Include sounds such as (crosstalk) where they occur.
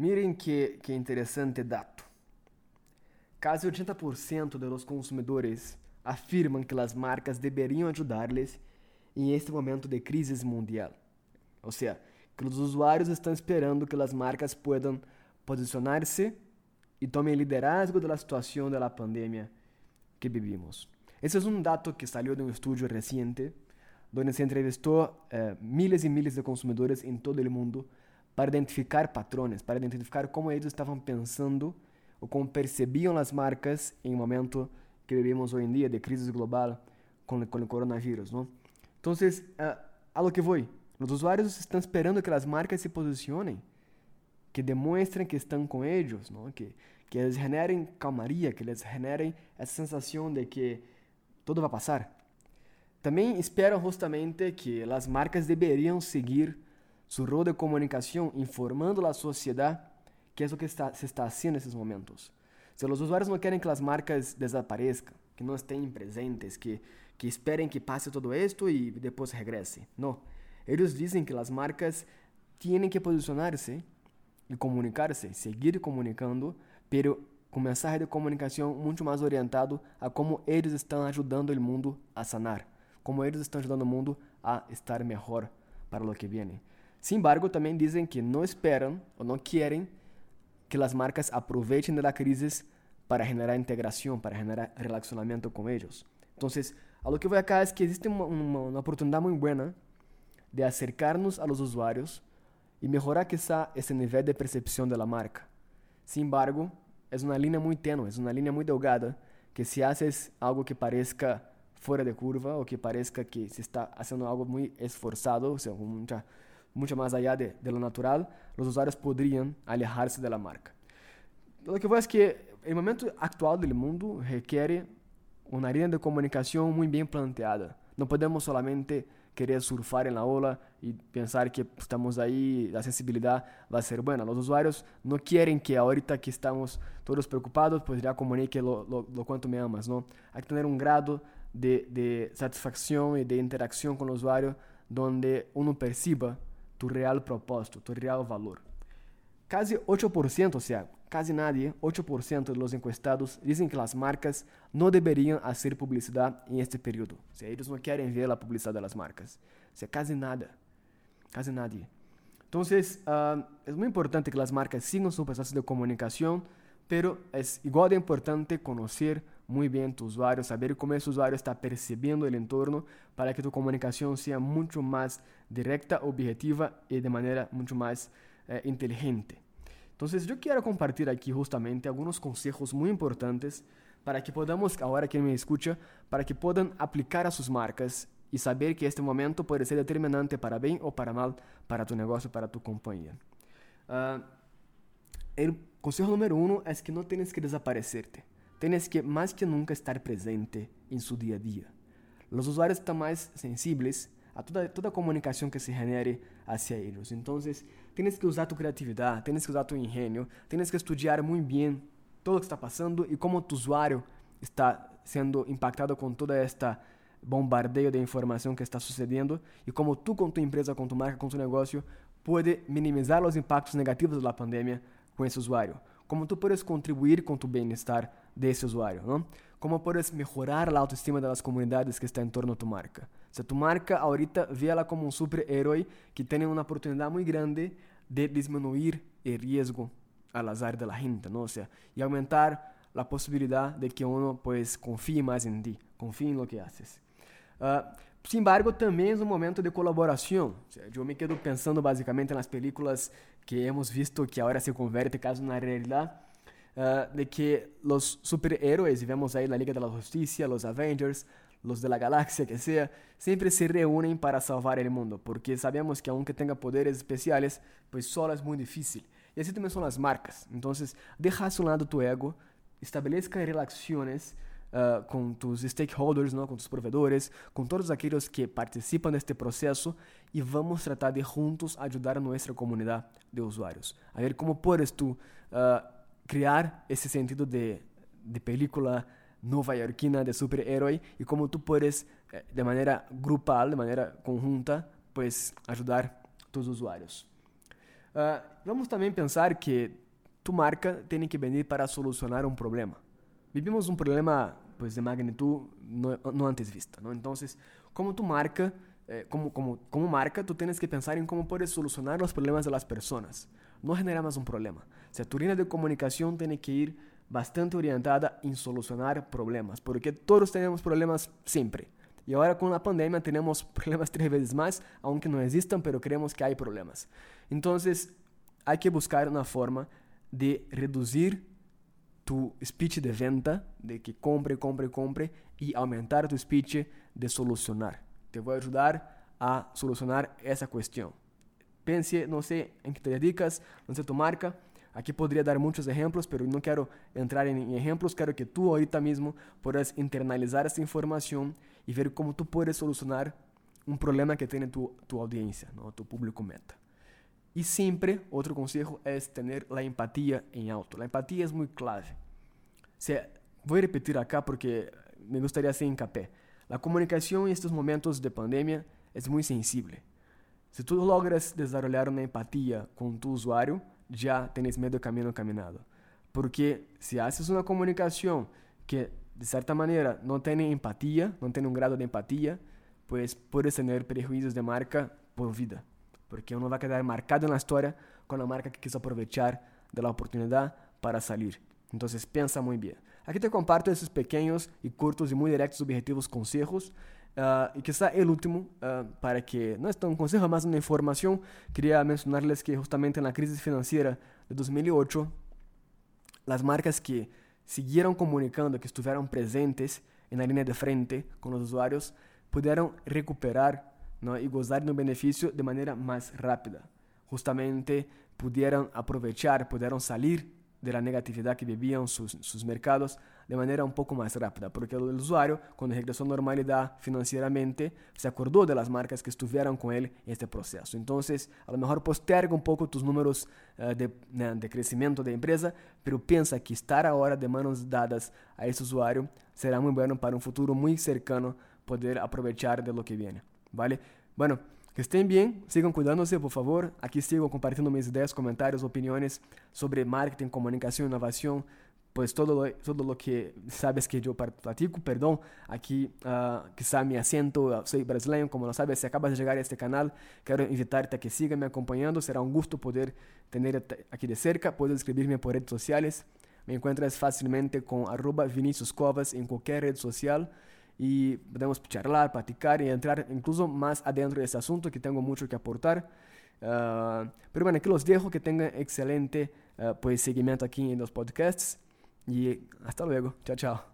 Miren que, que interessante dato. Quase 80% dos consumidores afirmam que as marcas deveriam ajudar-lhes em este momento de crise mundial. Ou seja, que os usuários estão esperando que as marcas possam posicionar-se e tomem liderazgo da situação da pandemia que vivimos. Esse é um dado que saiu de um estudo recente, onde se entrevistou eh, miles e miles de consumidores em todo o mundo para identificar patrões, para identificar como eles estavam pensando ou como percebiam as marcas em um momento que vivimos hoje em dia de crise global com, com o coronavírus, não? Então, uh, a lo que vou, os usuários estão esperando que as marcas se posicionem, que demonstrem que estão com eles, não? Que que eles generem calmaria, que eles generem essa sensação de que tudo vai passar. Também esperam justamente que as marcas deveriam seguir seu rol de comunicação informando a sociedade que é o que está, se está fazendo nesses momentos. Se os usuários não querem que as marcas desapareçam, que não estejam presentes, que, que esperem que passe todo isto e depois regresse. Não. Eles dizem que as marcas têm que posicionar-se e comunicar-se, seguir comunicando, pero com mensagem de comunicação muito mais orientado a como eles estão ajudando o mundo a sanar, como eles estão ajudando o mundo a estar melhor para o que vem. Sin embargo, dizem que não esperam ou não querem que as marcas aproveitem da crise para generar integração, para generar relacionamento com eles. Então, a lo que vou acá é que existe uma, oportunidade muito boa de acercarnos a los usuários e melhorar quizá esse nível de percepção da marca. Sin embargo, uma linha muito tênue, é uma linha muito delgada, que se haces algo que parezca fora de curva ou que parezca que se está fazendo algo muito esforçado, ou seja, muita mucho más allá de, de, lo natural, los usuarios podrían alejarse de la marca. Lo que voy es que el momento actual del mundo requiere una línea de comunicación muy bien planteada. No podemos solamente querer surfar en la ola y pensar que estamos ahí, la sensibilidad va a ser buena. Los usuarios no quieren que ahorita que estamos todos preocupados, pues ya comunique lo, lo, lo me amas, ¿no? Hay que tener un grado de, de satisfacción y de interacción con el usuario donde uno perciba tu real propósito, tu real valor. Quase 8%, ou seja, quase nadie, 8% dos encuestados dizem que as marcas não deveriam fazer publicidade em este período. Seja, eles não querem ver a publicidade das marcas. Ou seja, quase nada. Quase nadie. Então, uh, é muito importante que as marcas sigam seu processo de comunicação, pero é igual de importante conhecer muy bien tu usuario, saber cómo ese usuario está percibiendo el entorno para que tu comunicación sea mucho más directa, objetiva y de manera mucho más eh, inteligente. Entonces yo quiero compartir aquí justamente algunos consejos muy importantes para que podamos, ahora que me escucha, para que puedan aplicar a sus marcas y saber que este momento puede ser determinante para bien o para mal para tu negocio, para tu compañía. Ah, el consejo número uno es que no tienes que desaparecerte. Tienes que más que nunca estar presente en su día a día. Los usuarios están más sensibles a toda, toda comunicación que se genere hacia ellos. Entonces, tienes que usar tu creatividad, tienes que usar tu ingenio, tienes que estudiar muy bien todo lo que está pasando y cómo tu usuario está siendo impactado con toda esta bombardeo de información que está sucediendo y cómo tú con tu empresa, con tu marca, con tu negocio puede minimizar los impactos negativos de la pandemia con ese usuario. Como tú puedes contribuir con tu bienestar desse usuário, não? Como podes melhorar a autoestima das comunidades que estão em torno a tu marca. Se tu marca ahorita vê ela como um super-herói que tem uma oportunidade muito grande de diminuir o risco al azar de gente, não? O sea, e aumentar a possibilidade de que uno pues confie mais em ti, confie em lo que haces. Uh, sin embargo, também é um momento de colaboração. Eu me quedo pensando basicamente nas películas que hemos visto que agora se converte caso na realidade uh, de que los superhéroes, vemos ahí la Liga de la Justicia, los Avengers, los de la galaxia, que sea, siempre se reúnen para salvar el mundo, porque sabemos que aunque tenga poderes especiales, pues solo es muy difícil. Y así también son las marcas. Entonces, deja a su lado tu ego, establezca relaciones uh, com tus stakeholders, ¿no? com tus provedores, com todos aqueles que participam deste processo e vamos tratar de juntos ajudar a nossa comunidade de usuários. A ver como puedes tu uh, criar esse sentido de, de película nova-iorquina de super-herói e como tu puedes, eh, de maneira grupal, de maneira conjunta, pues ajudar tus usuários. Uh, vamos também pensar que tu marca tem que venir para solucionar um problema. vivimos un problema pues, de magnitud no, antes vista, ¿no? Entonces, como tu marca, eh, como, como, como marca, tú tienes que pensar en cómo puedes solucionar los problemas de las personas, no generar más un problema. O sea, tu línea de comunicación tiene que ir bastante orientada en solucionar problemas, porque todos tenemos problemas siempre. Y ahora con la pandemia tenemos (laughs) problemas tres veces más, aunque no existan, pero creemos que hay problemas. Entonces, hay que buscar una forma de reducir tu speech de venta, de que compre, compre, compre, y aumentar tu speech de solucionar. Te voy a ayudar a solucionar esa cuestión. Pense, no sé en qué te dedicas, no sé tu marca. Aquí podría dar muchos ejemplos, pero no quiero entrar en ejemplos. Quiero que tú ahorita mismo puedas internalizar esta información y ver cómo tú puedes solucionar un problema que tiene tu, tu audiencia, ¿no? tu público meta. Y siempre, otro consejo es tener la empatía en alto. La empatía es muy clave. O sea, voy a repetir acá porque me gustaría hacer hincapié. La comunicación en estos momentos de pandemia es muy sensible. Si tú logras desarrollar una empatía con tu usuario, ya tenés medio camino caminado. Porque si haces una comunicación que de cierta manera no tiene empatía, no tiene un grado de empatía, pues puedes tener prejuicios de marca por vida porque uno va a quedar marcado en la historia con la marca que quiso aprovechar de la oportunidad para salir. Entonces piensa muy bien. Aquí te comparto esos pequeños y cortos y muy directos objetivos consejos. Ah, y quizá el último, ah, para que no es tan un consejo, más una información, quería mencionarles que justamente en la crisis financiera de 2008, las marcas que siguieron comunicando, que estuvieron presentes en la línea de frente con los usuarios, pudieron recuperar e gozar do benefício de maneira mais rápida. Justamente puderam aproveitar, puderam sair de la negatividad que vivían sus, sus mercados de manera un poco más rápida, porque el usuario, cuando regresó a normalidad financieramente, se acordó de las marcas que estuvieron con él en este proceso. Entonces, a lo mejor posterga un poco tus números uh, de, de, crecimiento de empresa, pero piensa que estar ahora de manos dadas a ese usuario será muy bueno para un futuro muy cercano poder aprovechar de lo que viene. ¿Vale? Bueno, que estén bien, sigan cuidándose, por favor. Aquí sigo compartiendo mis ideas, comentarios, opiniones sobre marketing, comunicación, innovación, pues todo lo, todo lo que sabes que yo platico, perdón, aquí uh, quizá mi acento, soy brasileño, como lo sabes, si acabas de llegar a este canal, quiero invitarte a que siga me acompañando, será un gusto poder tener aquí de cerca, puedes escribirme por redes sociales, me encuentras fácilmente con arroba Vinicius Covas en cualquier red social, y podemos charlar, platicar y entrar incluso más adentro de ese asunto que tengo mucho que aportar. Uh, pero bueno, aquí los dejo, que tengan excelente uh, pues, seguimiento aquí en los podcasts y hasta luego. Chao, chao.